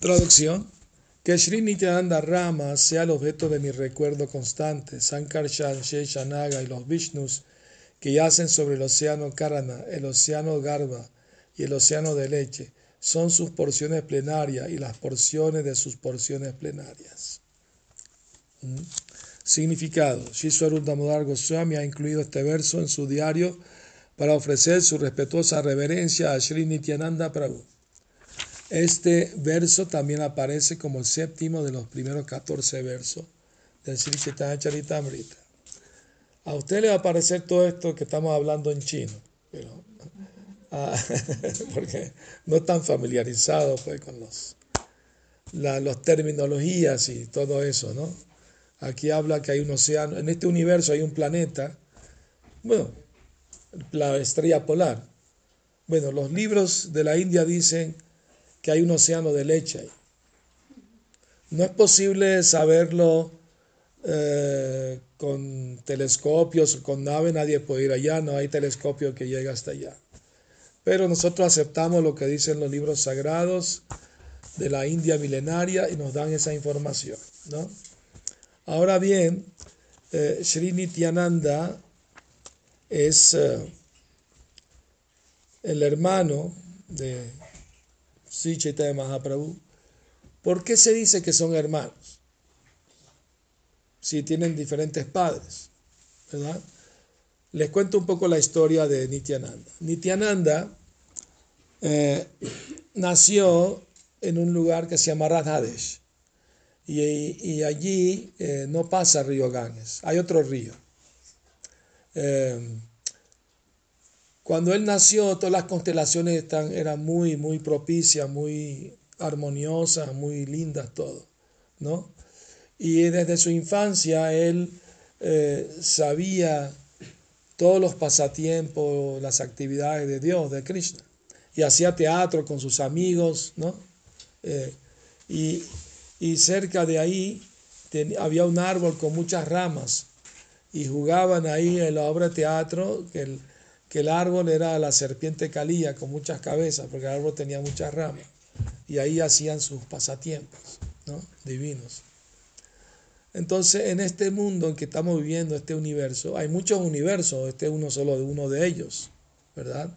Traducción. Que Sri Nityananda Rama sea el objeto de mi recuerdo constante. Sankarshan, Sheshanaga y los Vishnus que yacen sobre el océano Karana, el océano Garba y el océano de leche, son sus porciones plenarias y las porciones de sus porciones plenarias. ¿Mm? Significado. Shishwarup Damodar Goswami ha incluido este verso en su diario para ofrecer su respetuosa reverencia a Sri Nityananda Prabhu. Este verso también aparece como el séptimo de los primeros 14 versos del Sri Chaitanya Charitamrita. A usted le va a parecer todo esto que estamos hablando en chino, pero, ah, porque no están familiarizados pues, con los, la, los terminologías y todo eso, ¿no? Aquí habla que hay un océano, en este universo hay un planeta, bueno, la estrella polar. Bueno, los libros de la India dicen que hay un océano de leche ahí. No es posible saberlo eh, con telescopios, con nave, nadie puede ir allá, no hay telescopio que llegue hasta allá. Pero nosotros aceptamos lo que dicen los libros sagrados de la India milenaria y nos dan esa información. ¿no? Ahora bien, eh, Sri Nityananda es eh, el hermano de Sri Chaitanya Mahaprabhu. ¿Por qué se dice que son hermanos? Si tienen diferentes padres, ¿verdad? Les cuento un poco la historia de Nityananda. Nityananda eh, nació en un lugar que se llama Radhadesh y, allí eh, no pasa río Ganges, hay otro río. Eh, cuando él nació, todas las constelaciones están, eran muy, muy propicias, muy armoniosas, muy lindas, todo, ¿no? Y desde su infancia él eh, sabía todos los pasatiempos, las actividades de Dios, de Krishna. Y hacía teatro con sus amigos, ¿no? Eh, y, cerca de ahí había un árbol con muchas ramas y jugaban ahí en la obra de teatro que que el árbol era la serpiente calía con muchas cabezas, porque el árbol tenía muchas ramas, y ahí hacían sus pasatiempos ¿no? divinos. Entonces, en este mundo en que estamos viviendo, este universo, hay muchos universos, este es uno solo de uno de ellos, ¿verdad?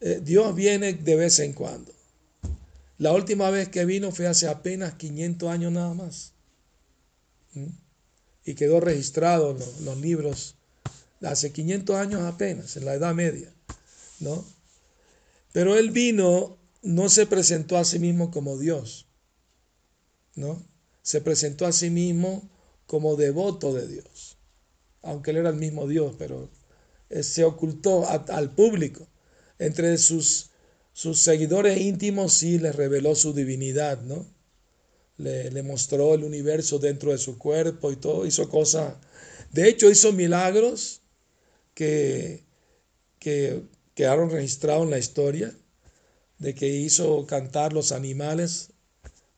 Eh, Dios viene de vez en cuando. La última vez que vino fue hace apenas 500 años nada más. Y quedó registrado en los libros hace 500 años apenas, en la Edad Media, ¿no? Pero él vino, no se presentó a sí mismo como Dios, ¿no? Se presentó a sí mismo como devoto de Dios, aunque él era el mismo Dios, pero eh, se ocultó al público. Entre sus, sus seguidores íntimos sí les reveló su divinidad, ¿no? Le, le mostró el universo dentro de su cuerpo y todo, hizo cosas. De hecho, hizo milagros que, que quedaron registrados en la historia de que hizo cantar los animales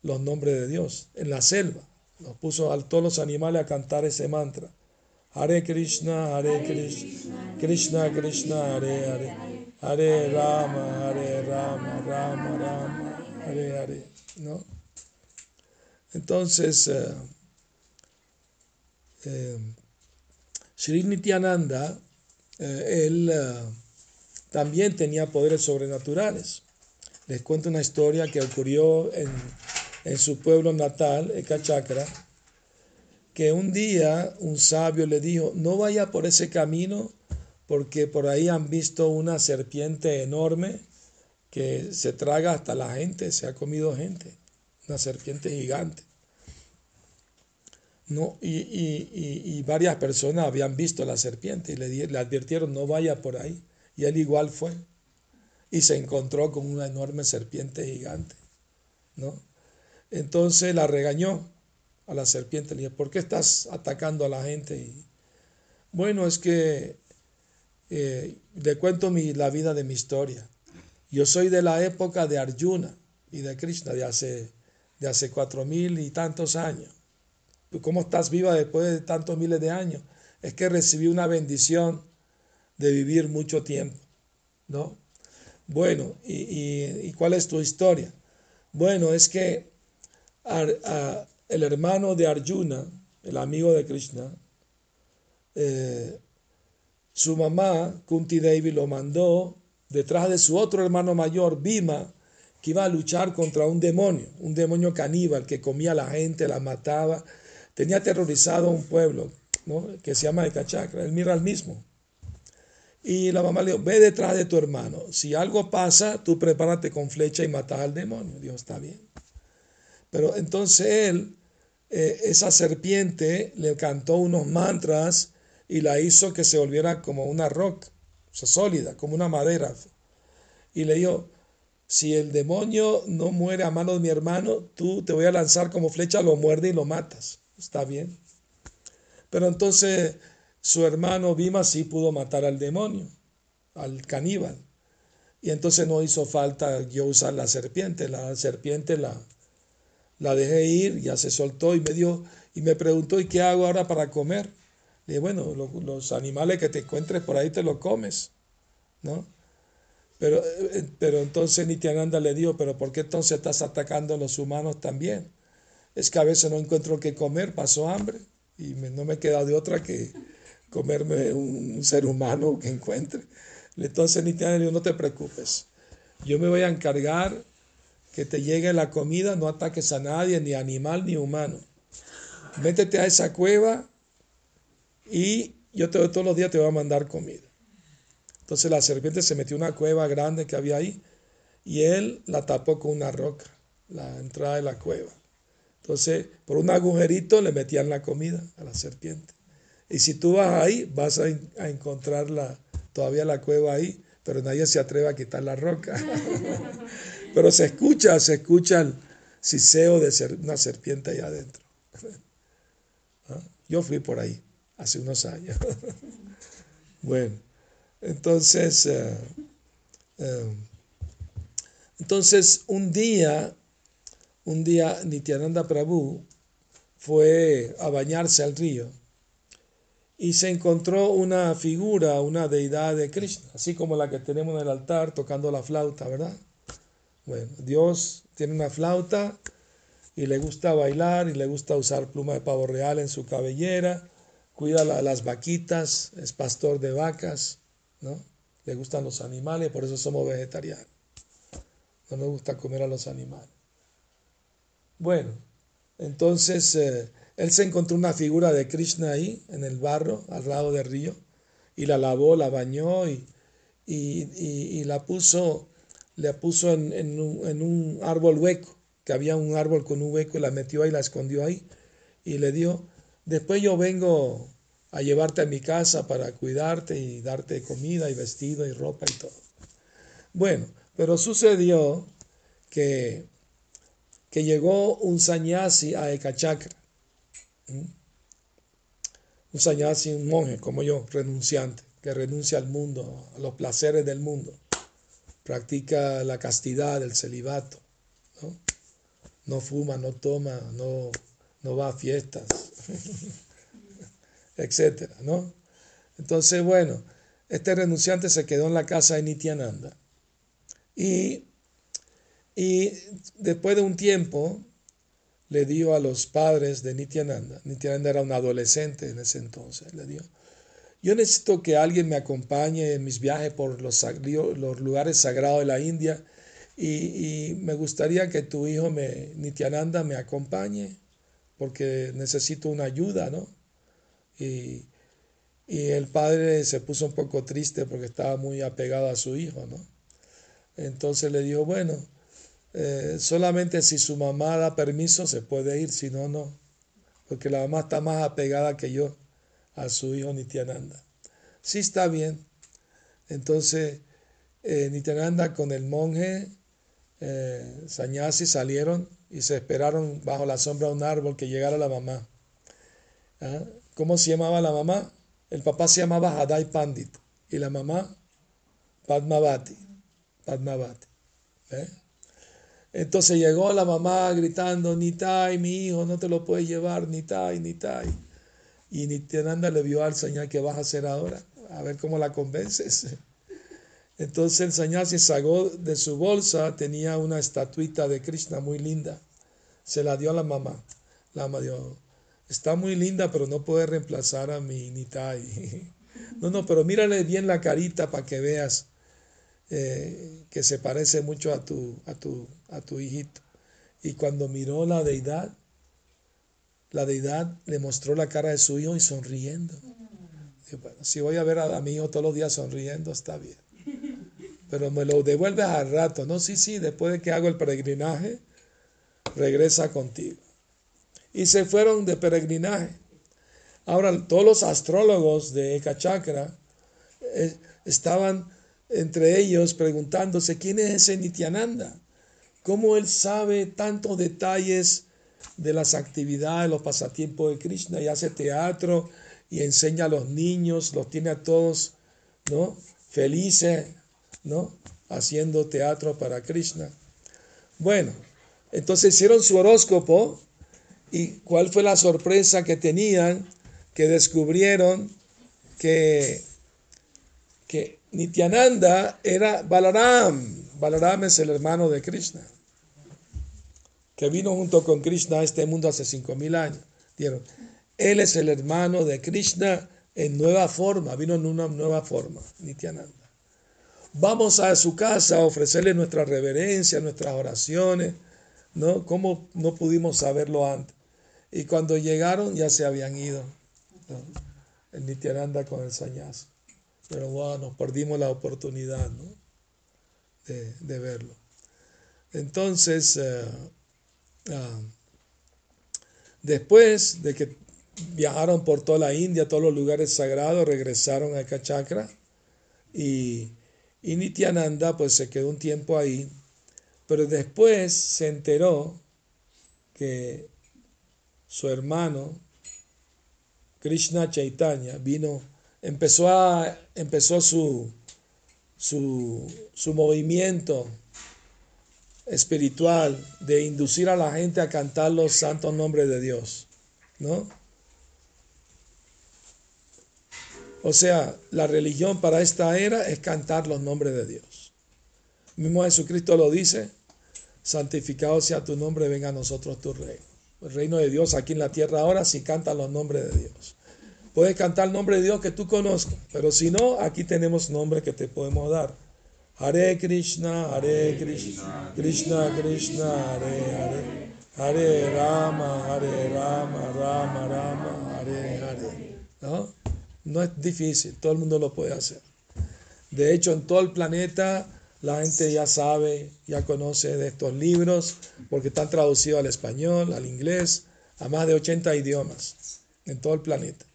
los nombres de Dios en la selva. Los puso a todos los animales a cantar ese mantra. Hare Krishna, Hare Krishna, Krishna Krishna, Hare Hare, Hare Rama, Hare Rama, Rama Rama, Hare Hare. ¿No? Entonces, eh, eh, Sri Nityananda eh, él eh, también tenía poderes sobrenaturales. Les cuento una historia que ocurrió en, en su pueblo natal, Ekachakra, que un día un sabio le dijo, no vaya por ese camino porque por ahí han visto una serpiente enorme que se traga hasta la gente, se ha comido gente, una serpiente gigante. No, y, varias personas habían visto la serpiente y le, le advirtieron no vaya por ahí. Y él igual fue. Y se encontró con una enorme serpiente gigante. ¿no? Entonces la regañó a la serpiente. Le dijo, ¿por qué estás atacando a la gente? Y, bueno, es que eh, le cuento mi, la vida de mi historia. Yo soy de la época de Arjuna y de Krishna, de hace, de hace cuatro mil y tantos años. ¿Cómo estás viva después de tantos miles de años? Es que recibí una bendición de vivir mucho tiempo, ¿no? Bueno, ¿y, cuál es tu historia? Bueno, es que el hermano de Arjuna, el amigo de Krishna, eh, su mamá, Kunti Devi, lo mandó detrás de su otro hermano mayor, Bhima, que iba a luchar contra un demonio, un demonio caníbal que comía a la gente, la mataba, tenía aterrorizado a un pueblo que se llama Ekachakra, él mira al mismo. Y la mamá le dijo, ve detrás de tu hermano, si algo pasa, tú prepárate con flecha y matas al demonio. Dios está bien. Pero entonces él, eh, esa serpiente, le cantó unos mantras y la hizo que se volviera como una roca, sólida, como una madera. Y le dijo, si el demonio no muere a mano de mi hermano, tú te voy a lanzar como flecha, lo muerde y lo matas. Está bien. Pero entonces su hermano Bima sí pudo matar al demonio, al caníbal. Y entonces no hizo falta yo usar la serpiente. La serpiente la, la dejé ir, ya se soltó y me dio y me preguntó, ¿y qué hago ahora para comer? Le dije, bueno, los animales que te encuentres por ahí te los comes, ¿no? Pero, eh, pero entonces Nityananda le dijo, pero ¿por qué entonces estás atacando a los humanos también? Es que a veces no encuentro qué comer, paso hambre y no me queda de otra que comerme un, ser humano que encuentre. Entonces Nityananda le no te preocupes, yo me voy a encargar que te llegue la comida, no ataques a nadie, ni animal ni humano. Métete a esa cueva y yo te, todos los días te voy a mandar comida. Entonces la serpiente se metió en una cueva grande que había ahí y él la tapó con una roca, la entrada de la cueva. Entonces, por un agujerito le metían la comida a la serpiente. Y si tú vas ahí, vas a, encontrar todavía la cueva ahí, pero nadie se atreve a quitar la roca. pero se escucha, se escucha el siseo de ser, una serpiente allá adentro. ¿Ah? Yo fui por ahí hace unos años. bueno. Entonces, eh, eh, entonces un día, un día Nityananda Prabhu fue a bañarse al río y se encontró una figura, una deidad de Krishna, así como la que tenemos en el altar tocando la flauta, ¿verdad? Bueno, Dios tiene una flauta y le gusta bailar y le gusta usar pluma de pavo real en su cabellera, cuida las vaquitas, es pastor de vacas. ¿no? Le gustan los animales, por eso somos vegetarianos. No nos gusta comer a los animales. Bueno, entonces eh, él se encontró una figura de Krishna ahí, en el barro, al lado del río, y la lavó, la bañó y, y, la puso, la puso en, un, en un árbol hueco, que había un árbol con un hueco, y la metió ahí, la escondió ahí, y le dijo, después yo vengo a llevarte a mi casa para cuidarte y darte comida y vestido y ropa y todo. Bueno, pero sucedió que, que llegó un sanyasi a Ekachakra. Un sanyasi, un monje como yo, renunciante, que renuncia al mundo, a los placeres del mundo. Practica la castidad, el celibato. No, no fuma, no toma, no, no va a fiestas. etcétera, ¿no? Entonces, bueno, este renunciante se quedó en la casa de Nityananda. Y, y después de un tiempo le dio a los padres de Nityananda, Nityananda era un adolescente en ese entonces, le dio, yo necesito que alguien me acompañe en mis viajes por los, los lugares sagrados de la India y, y, me gustaría que tu hijo me, Nityananda me acompañe porque necesito una ayuda, ¿no? Y, el padre se puso un poco triste porque estaba muy apegado a su hijo, ¿no? Entonces le dijo, bueno, eh, solamente si su mamá da permiso se puede ir, si no, no. Porque la mamá está más apegada que yo a su hijo Nityananda. Sí está bien. Entonces, eh, con el monje eh, salieron y se esperaron bajo la sombra de un árbol que llegara la mamá. ¿Ah? ¿Cómo se llamaba la mamá? El papá se llamaba Hadai Pandit y la mamá Padmavati. Padmavati. ¿eh? Entonces llegó la mamá gritando, Nitai, mi hijo, no te lo puedes llevar, Nitai, Nitai. Y Nityananda le vio al Señor, ¿qué vas a hacer ahora? A ver cómo la convences. Entonces el sanyasi sacó de su bolsa, tenía una estatuita de Krishna muy linda. Se la dio a la mamá. La mamá dijo, está muy linda, pero no puede reemplazar a mi Nitai. No, no, pero mírale bien la carita para que veas eh, que se parece mucho a tu, a, tu, a tu hijito. Y cuando miró la deidad, la deidad le mostró la cara de su hijo y sonriendo. si voy a ver a, mi hijo todos los días sonriendo, está bien. Pero me lo devuelves al rato. No, sí, sí, después de que hago el peregrinaje, regresa contigo. Y se fueron de peregrinaje. Ahora, todos los astrólogos de Eka Chakra eh, estaban entre ellos preguntándose quién es ese Nityananda, cómo él sabe tantos detalles de las actividades, los pasatiempos de Krishna y hace teatro y enseña a los niños, los tiene a todos, ¿no? Felices, ¿no? Haciendo teatro para Krishna. Bueno, entonces hicieron su horóscopo y cuál fue la sorpresa que tenían, que descubrieron que, que Nityananda era Balaram. Balaram es el hermano de Krishna que vino junto con Krishna a este mundo hace 5.000 años. Dijeron, él es el hermano de Krishna en nueva forma, vino en una nueva forma, Nityananda. Vamos a su casa a ofrecerle nuestra reverencia, nuestras oraciones, ¿no? ¿Cómo no pudimos saberlo antes? Y cuando llegaron ya se habían ido, el Nityananda con el sañazo. Pero bueno, nos perdimos la oportunidad, ¿no? De, verlo. Entonces, eh, Ah, después de que viajaron por toda la India, todos los lugares sagrados, regresaron a Kachakra y, y Nityananda pues se quedó un tiempo ahí, pero después se enteró que su hermano Krishna Chaitanya vino, empezó, a, empezó su, su, su movimiento espiritual de inducir a la gente a cantar los santos nombres de Dios, ¿no? O sea, la religión para esta era es cantar los nombres de Dios. mismo Jesucristo lo dice, santificado sea tu nombre, venga a nosotros tu reino. El reino de Dios aquí en la tierra ahora si cantan los nombres de Dios. Puedes cantar el nombre de Dios que tú conozcas, pero si no, aquí tenemos nombres que te podemos dar. Hare Krishna, Hare Krishna, Krishna Krishna, Hare Hare, Hare Rama, Hare Rama, Rama Rama, Hare Hare. ¿No? No es difícil, todo el mundo lo puede hacer. De hecho, en todo el planeta la gente ya sabe, ya conoce de estos libros, porque están traducidos al español, al inglés, a más de 80 idiomas en todo el planeta.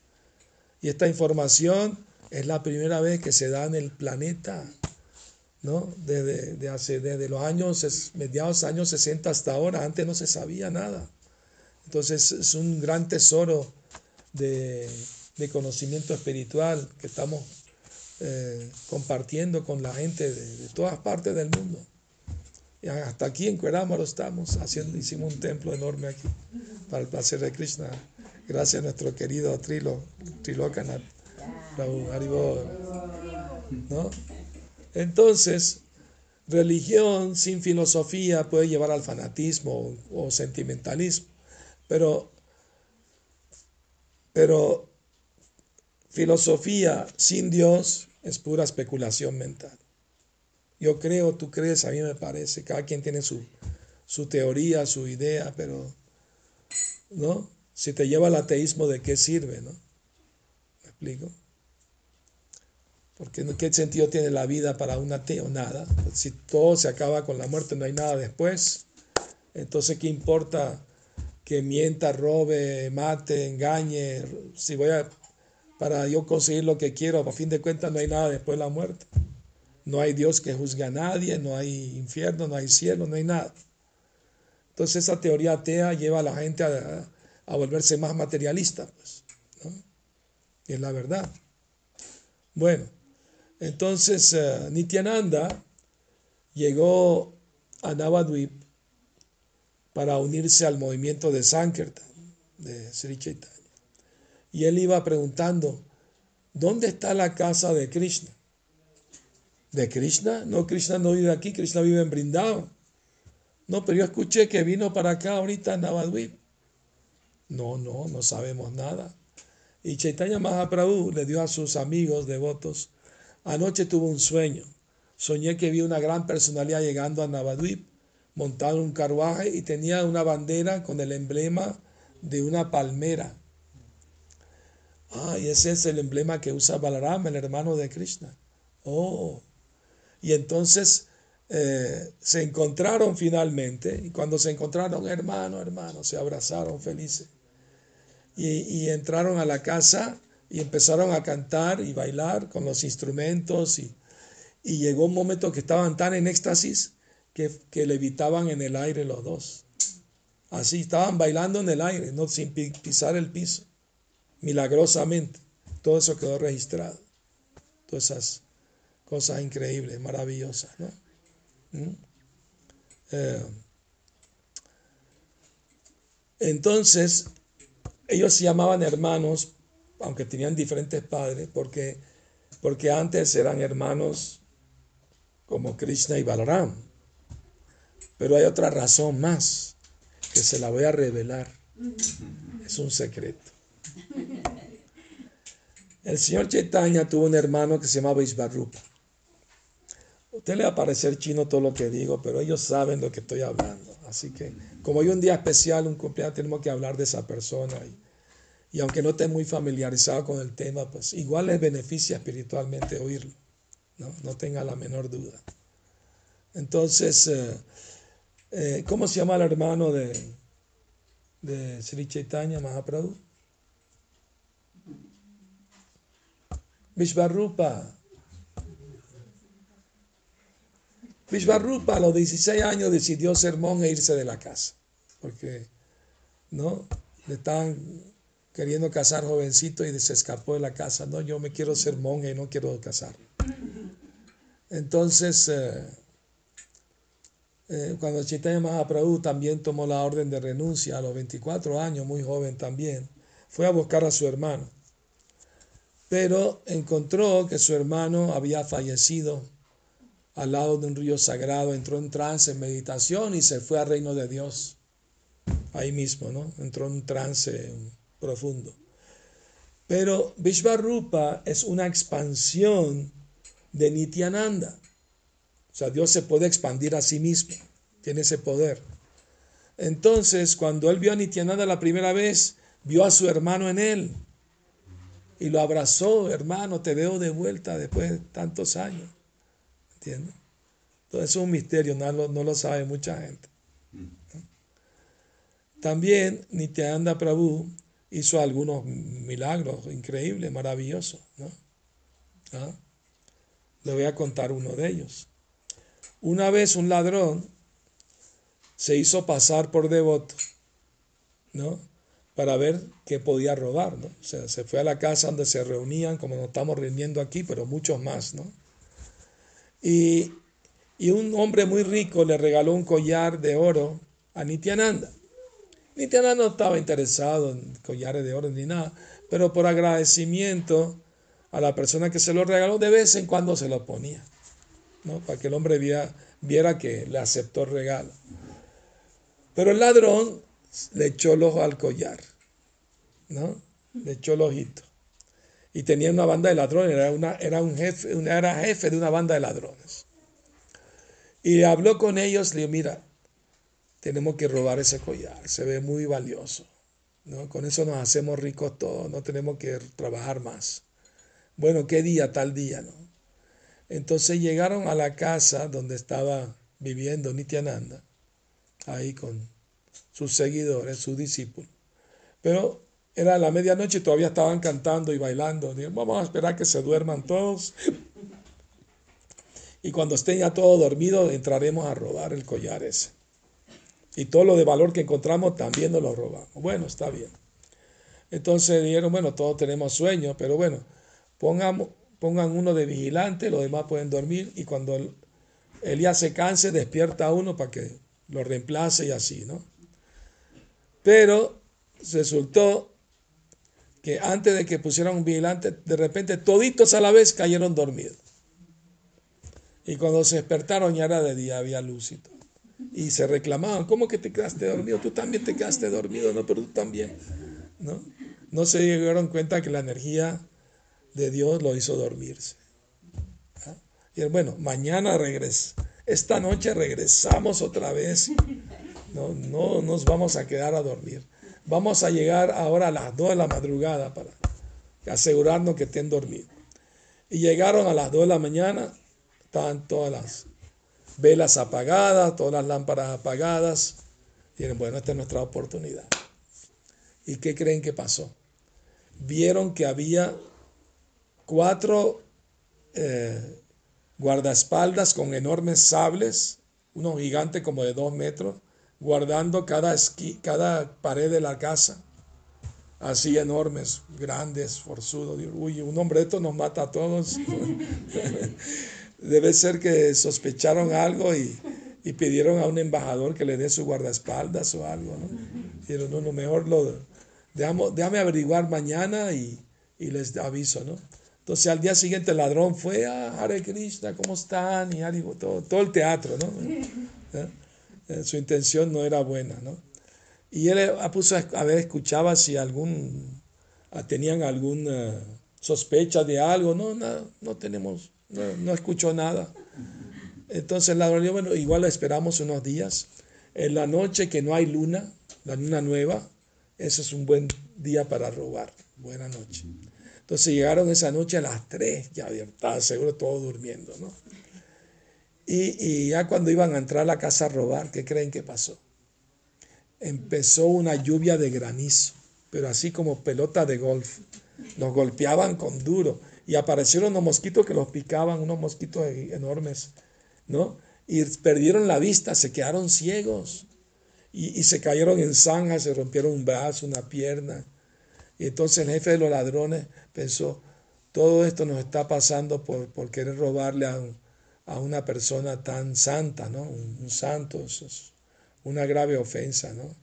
Y esta información es la primera vez que se da en el planeta. ¿no? Desde, hace, desde los años, mediados años 60 hasta ahora, antes no se sabía nada. Entonces es un gran tesoro de, conocimiento espiritual que estamos eh, compartiendo con la gente de, todas partes del mundo. Y hasta aquí en Cuerámaro estamos haciendo, hicimos un templo enorme aquí para el placer de Krishna. Gracias a nuestro querido Trilo, Trilokanat, ¿no? Entonces, religión sin filosofía puede llevar al fanatismo o, sentimentalismo, pero, pero filosofía sin Dios es pura especulación mental. Yo creo, tú crees, a mí me parece, cada quien tiene su, su teoría, su idea, pero, ¿no? Si te lleva al ateísmo, ¿de qué sirve, no? ¿Me explico? Porque ¿qué sentido tiene la vida para un ateo? Nada. Si todo se acaba con la muerte, no hay nada después. Entonces, ¿qué importa que mienta, robe, mate, engañe? Si voy a, para yo conseguir lo que quiero, a fin de cuentas no hay nada después de la muerte. No hay Dios que juzgue a nadie, no hay infierno, no hay cielo, no hay nada. Entonces esa teoría atea lleva a la gente a, volverse más materialista, pues, Y es la verdad. Bueno, entonces uh, Nityananda llegó a Navadvip para unirse al movimiento de Sankirtan de Sri Chaitanya. Y él iba preguntando, ¿dónde está la casa de Krishna? ¿De Krishna? No, Krishna no vive aquí, Krishna vive en Brindavan. No, pero yo escuché que vino para acá ahorita en Navadvip. No, no, no sabemos nada. Y Chaitanya Mahaprabhu le dio a sus amigos devotos, anoche tuvo un sueño. Soñé que vi una gran personalidad llegando a Navadvip, montado en un carruaje y tenía una bandera con el emblema de una palmera. Ah, y ese es el emblema que usa Balaram, el hermano de Krishna. Oh, y entonces eh, se encontraron finalmente, y cuando se encontraron, hermano, hermano, se abrazaron felices. Y, entraron a la casa y empezaron a cantar y bailar con los instrumentos y, llegó un momento que estaban tan en éxtasis que, que levitaban en el aire los dos. Así estaban bailando en el aire, no sin pisar el piso. Milagrosamente. Todo eso quedó registrado. Todas esas cosas increíbles, maravillosas, ¿no? ¿Mm? Eh, entonces, ellos se llamaban hermanos, aunque tenían diferentes padres, porque, porque antes eran hermanos como Krishna y Balaram. Pero hay otra razón más, que se la voy a revelar. Es un secreto. El señor Chaitanya tuvo un hermano que se llamaba Isbarrupa. Usted le va a parecer chino todo lo que digo, pero ellos saben lo que estoy hablando. Así que, como hay un día especial, un cumpleaños, tenemos que hablar de esa persona. Y, aunque no esté muy familiarizado con el tema, pues igual les beneficia espiritualmente oírlo. No, no tenga la menor duda. Entonces, eh, eh, ¿cómo se llama el hermano de, de Sri Chaitanya Mahaprabhu? Vishvarupa. Vishvarupa a los 16 años decidió ser monje e irse de la casa, porque no le estaban queriendo casar jovencito y se escapó de la casa. No, yo me quiero ser monje y no quiero casar. Entonces, eh, eh, cuando Chaitanya Mahaprabhu también tomó la orden de renuncia a los 24 años, muy joven también, fue a buscar a su hermano pero encontró que su hermano había fallecido al lado de un río sagrado, entró en trance, en meditación y se fue al reino de Dios. Ahí mismo, ¿no? Entró en un trance profundo. Pero Vishvarupa es una expansión de Nityananda. O sea, Dios se puede expandir a sí mismo, tiene ese poder. Entonces, cuando él vio a Nityananda la primera vez, vio a su hermano en él y lo abrazó, hermano, te veo de vuelta después de tantos años. ¿Entiendes? Entonces es un misterio, no lo, no lo sabe mucha gente. También Nityananda Prabhu hizo algunos milagros increíbles, maravillosos. ¿no? ¿Ah? Le voy a contar uno de ellos. Una vez un ladrón se hizo pasar por devoto, ¿no? para ver qué podía robar, ¿no? O sea, se fue a la casa donde se reunían, como nos estamos reuniendo aquí, pero muchos más, ¿no? Y, un hombre muy rico le regaló un collar de oro a Nityananda. Nityananda no estaba interesado en collares de oro ni nada, pero por agradecimiento a la persona que se lo regaló, de vez en cuando se lo ponía, ¿no? Para que el hombre viera, viera que le aceptó el regalo. Pero el ladrón le echó el ojo al collar, ¿no? Le echó el ojito. Y tenía una banda de ladrones, era, una, era un jefe, era jefe de una banda de ladrones. Y habló con ellos, le dijo, mira, tenemos que robar ese collar, se ve muy valioso. ¿no? Con eso nos hacemos ricos todos, no tenemos que trabajar más. Bueno, ¿qué día? Tal día, ¿no? Entonces llegaron a la casa donde estaba viviendo Nityananda, ahí con sus seguidores, sus discípulos. Pero era la medianoche y todavía estaban cantando y bailando. vamos a esperar que se duerman todos. Y cuando estén ya todos dormidos, entraremos a robar el collar ese. Y todo lo de valor que encontramos también nos lo robamos. Bueno, está bien. Entonces dijeron, bueno, todos tenemos sueño, pero bueno, pongamos, pongan uno de vigilante, los demás pueden dormir y cuando Elías se canse, despierta a uno para que lo reemplace y así, ¿no? Pero resultó que antes de que pusieran un vigilante, de repente toditos a la vez cayeron dormidos. Y cuando se despertaron ya era de día, había luz y todo. Y se reclamaban, ¿cómo que te quedaste dormido? Tú también te quedaste dormido, ¿no? Pero tú también, ¿no? No se dieron cuenta que la energía de Dios lo hizo dormirse. ¿Ah? Y bueno, mañana regresa. Esta noche regresamos otra vez. No, no nos vamos a quedar a dormir. Vamos a llegar ahora a las 2 de la madrugada para asegurarnos que estén dormidos. Y llegaron a las 2 de la mañana, estaban todas las velas apagadas, todas las lámparas apagadas. Dijeron, bueno, esta es nuestra oportunidad. ¿Y qué creen que pasó? Vieron que había cuatro eh, guardaespaldas con enormes sables, unos gigantes como de dos metros, guardando cada, cada pared de la casa así enormes, grandes, forzudos. Uy, un hombre de estos nos mata a todos. Debe ser que sospecharon algo y, pidieron a un embajador que le dé su guardaespaldas o algo. ¿no? Dijeron, no, no, mejor lo dejamos, déjame averiguar mañana y, les aviso. ¿no? Entonces al día siguiente el ladrón fue a ah, Hare Krishna, ¿cómo están? Y todo, todo el teatro. ¿no? ¿Eh? Eh, su intención no era buena. ¿no? Y él puso a ver, escuchaba si algún, ah, tenían alguna sospecha de algo. No, no, no tenemos, no, escuchó nada. Entonces la bueno, igual esperamos unos días. En la noche que no hay luna, la luna nueva, eso es un buen día para robar. Buena noche. Entonces llegaron esa noche a las 3, ya estaba seguro todos durmiendo, ¿no? Y, y, ya cuando iban a entrar a la casa a robar, ¿qué creen que pasó? empezó una lluvia de granizo, pero así como pelota de golf. Los golpeaban con duro y aparecieron unos mosquitos que los picaban, unos mosquitos enormes, ¿no? Y perdieron la vista, se quedaron ciegos y, se cayeron en zanjas, se rompieron un brazo, una pierna. Y entonces el jefe de los ladrones pensó, todo esto nos está pasando por, por querer robarle a, a, una persona tan santa, ¿no? Un, un santo, es una grave ofensa, ¿no?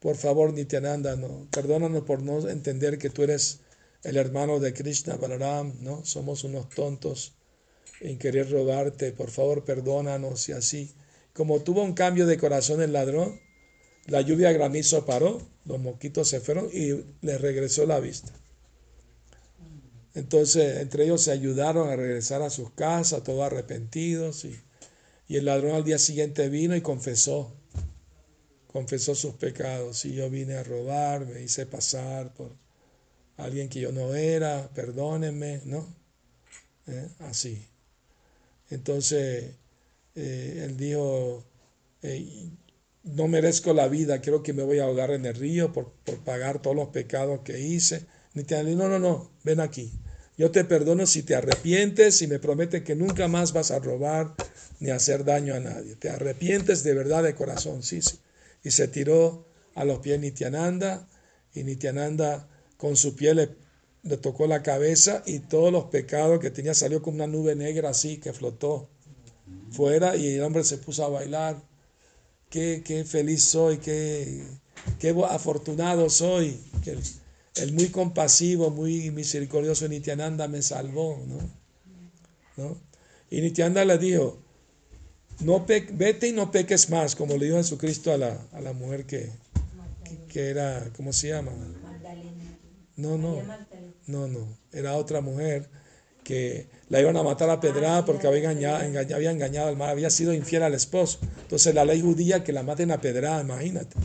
Por favor, Nityananda, no, perdónanos por no entender que tú eres el hermano de Krishna Balaram, ¿no? Somos unos tontos en querer robarte, por favor, perdónanos y así. Como tuvo un cambio de corazón el ladrón, la lluvia granizo paró, los mosquitos se fueron y le regresó la vista. Entonces, entre ellos se ayudaron a regresar a sus casas, todos arrepentidos, y, el ladrón al día siguiente vino y confesó confesó sus pecados. Y yo vine a robar, me hice pasar por alguien que yo no era, perdónenme, ¿no? ¿Eh? Así. Entonces, eh, él dijo, no merezco la vida, creo que me voy a ahogar en el río por, por pagar todos los pecados que hice. No, no, no, ven aquí. Yo te perdono si te arrepientes y me prometes que nunca más vas a robar ni hacer daño a nadie. Te arrepientes de verdad de corazón, sí, sí y se tiró a los pies Nityananda y Nityananda con su piel le, tocó la cabeza y todos los pecados que tenía salió como una nube negra así que flotó fuera y el hombre se puso a bailar. Qué, qué feliz soy, qué, qué afortunado soy. Que el, muy compasivo, muy misericordioso Nityananda me salvó. ¿no? ¿No? Y Nityananda le dijo, no vete y no peques más, como le dijo Jesucristo a la, a la mujer que, que, era, ¿cómo se llama? No, no, no, no, era otra mujer que la iban a matar a pedrada porque había engañado, había engañado al mar, había sido infiel al esposo. Entonces la ley judía que la maten a pedrada, imagínate.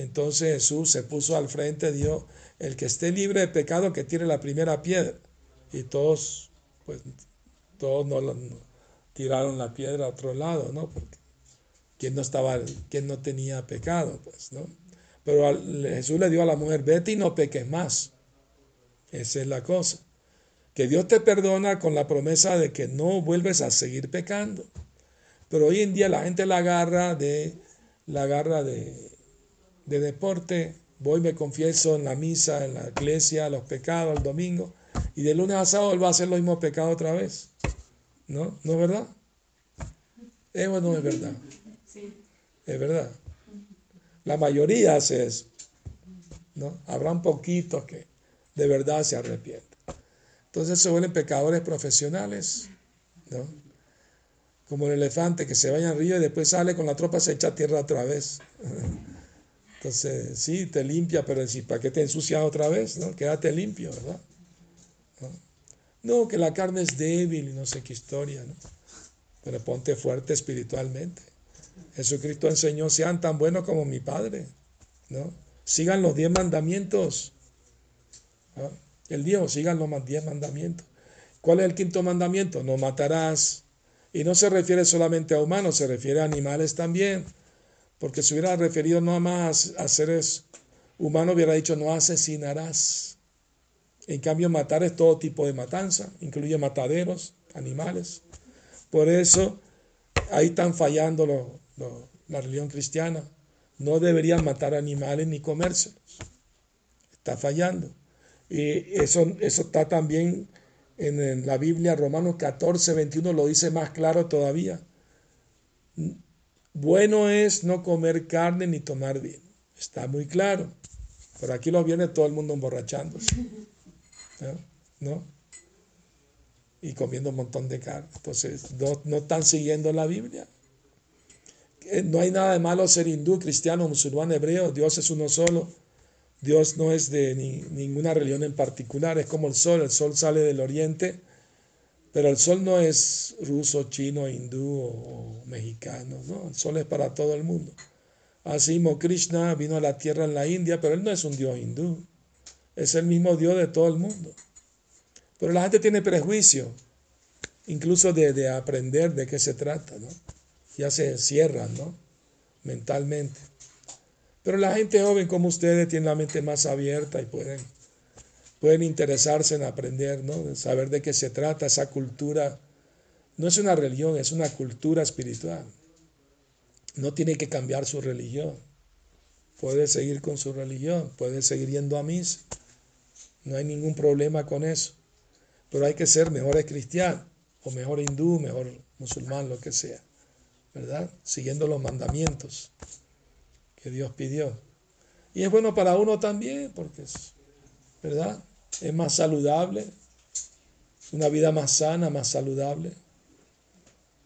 Entonces Jesús se puso al frente, dijo, el que esté libre de pecado que tire la primera piedra. Y todos, pues, todos no, tiraron la piedra a otro lado, ¿no? Porque quien no estaba, no tenía pecado, pues, ¿no? Pero Jesús le dio a la mujer, vete y no peques más. Esa es la cosa. Que Dios te perdona con la promesa de que no vuelves a seguir pecando. Pero hoy en día la gente la agarra de, la agarra de, de deporte. Voy, me confieso en la misa, en la iglesia, los pecados, el domingo. Y de lunes a sábado él va a hacer los mismos pecados otra vez. ¿No? ¿No es verdad? Eso no es verdad. Es verdad. La mayoría hace eso. ¿no? Habrán poquitos que de verdad se arrepienten. Entonces se vuelven pecadores profesionales. ¿no? como el elefante que se vaya al río y después sale con la tropa, se echa a tierra otra vez. Entonces, sí, te limpia, pero si ¿para qué te ensucias otra vez? ¿no? Quédate limpio, ¿verdad? ¿No? que la carne es débil y no sé qué historia, ¿no? Pero ponte fuerte espiritualmente. Jesucristo enseñó, sean tan buenos como mi Padre, ¿no? Sigan los diez mandamientos. El Dios, sigan los diez mandamientos. ¿Cuál es el quinto mandamiento? No matarás. Y no se refiere solamente a humanos, se refiere a animales también. Porque si hubiera referido no más a seres humanos, hubiera dicho no asesinarás. En cambio, matar es todo tipo de matanza, incluye mataderos, animales. Por eso, ahí están fallando la religión cristiana. No deberían matar animales ni comérselos. Está fallando. Y eso, eso está también en la Biblia, Romanos 14, 21 lo dice más claro todavía. Bueno es no comer carne ni tomar vino. Está muy claro. Por aquí lo viene todo el mundo emborrachándose. ¿No? Y comiendo un montón de carne. Entonces, no, no están siguiendo la Biblia. Eh, no hay nada de malo ser hindú, cristiano, musulmán, hebreo. Dios es uno solo. Dios no es de ninguna religión en particular. Es como el sol. El sol sale del oriente pero el sol no es ruso, chino, hindú o, mexicano, ¿no? El sol es para todo el mundo. Así Krishna vino a la tierra en la India, pero él no es un dios hindú. Es el mismo dios de todo el mundo. Pero la gente tiene prejuicio, incluso de, aprender de qué se trata, ¿no? Ya se cierran, ¿no? Mentalmente. Pero la gente joven como ustedes tiene la mente más abierta y pueden pueden interesarse en aprender, ¿no? saber de qué se trata esa cultura. No es una religión, es una cultura espiritual. No tiene que cambiar su religión. Puede seguir con su religión, puede seguir yendo a misa. No hay ningún problema con eso. Pero hay que ser mejores cristianos, o mejor hindú, mejor musulmán, lo que sea. ¿Verdad? Siguiendo los mandamientos que Dios pidió. Y es bueno para uno también, porque es, ¿verdad? Es más saludable, una vida más sana, más saludable,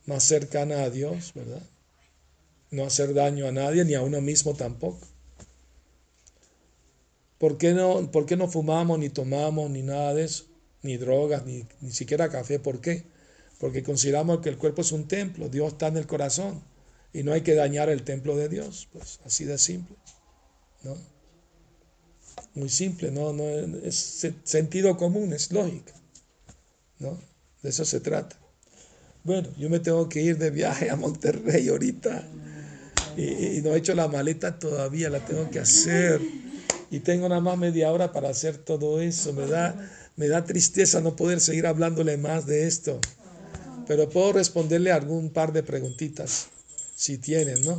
más cercana a Dios, ¿verdad? No hacer daño a nadie, ni a uno mismo tampoco. ¿Por qué no, por qué no fumamos, ni tomamos, ni nada de eso? Ni drogas, ni, ni siquiera café. ¿Por qué? Porque consideramos que el cuerpo es un templo, Dios está en el corazón y no hay que dañar el templo de Dios. Pues así de simple, ¿no? Muy simple, no, no es sentido común, es lógica. ¿no? De eso se trata. Bueno, yo me tengo que ir de viaje a Monterrey ahorita y, no he hecho la maleta todavía, la tengo que hacer. Y tengo nada más media hora para hacer todo eso. Me da, me da tristeza no poder seguir hablándole más de esto. Pero puedo responderle algún par de preguntitas, si tienen, ¿no?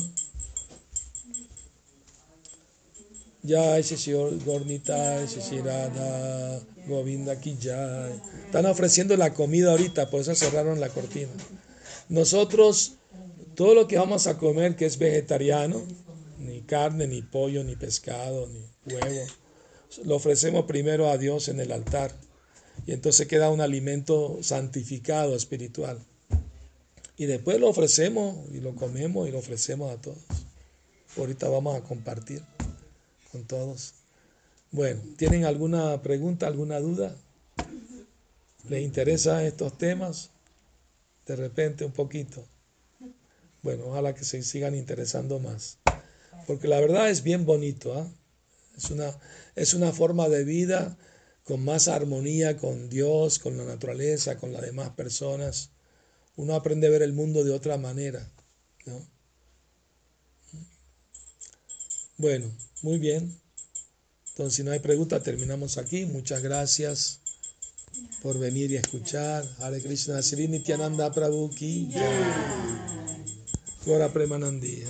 Ese señor Gornita, ese Shirada, Govinda ya Están ofreciendo la comida ahorita, por eso cerraron la cortina. Nosotros, todo lo que vamos a comer que es vegetariano, ni carne, ni pollo, ni pescado, ni huevo, lo ofrecemos primero a Dios en el altar. Y entonces queda un alimento santificado, espiritual. Y después lo ofrecemos y lo comemos y lo ofrecemos a todos. Ahorita vamos a compartir con todos. Bueno, ¿tienen alguna pregunta, alguna duda? ¿Les interesan estos temas? De repente un poquito. Bueno, ojalá que se sigan interesando más. Porque la verdad es bien bonito. ¿ah? Es, una, es una forma de vida con más armonía con Dios, con la naturaleza, con las demás personas. Uno aprende a ver el mundo de otra manera. Bueno, muy bien. Entonces, si no hay pregunta, terminamos aquí. Muchas gracias por venir y escuchar. Hare Krishna, Sri Nityananda Prabhu ki. Premanandi.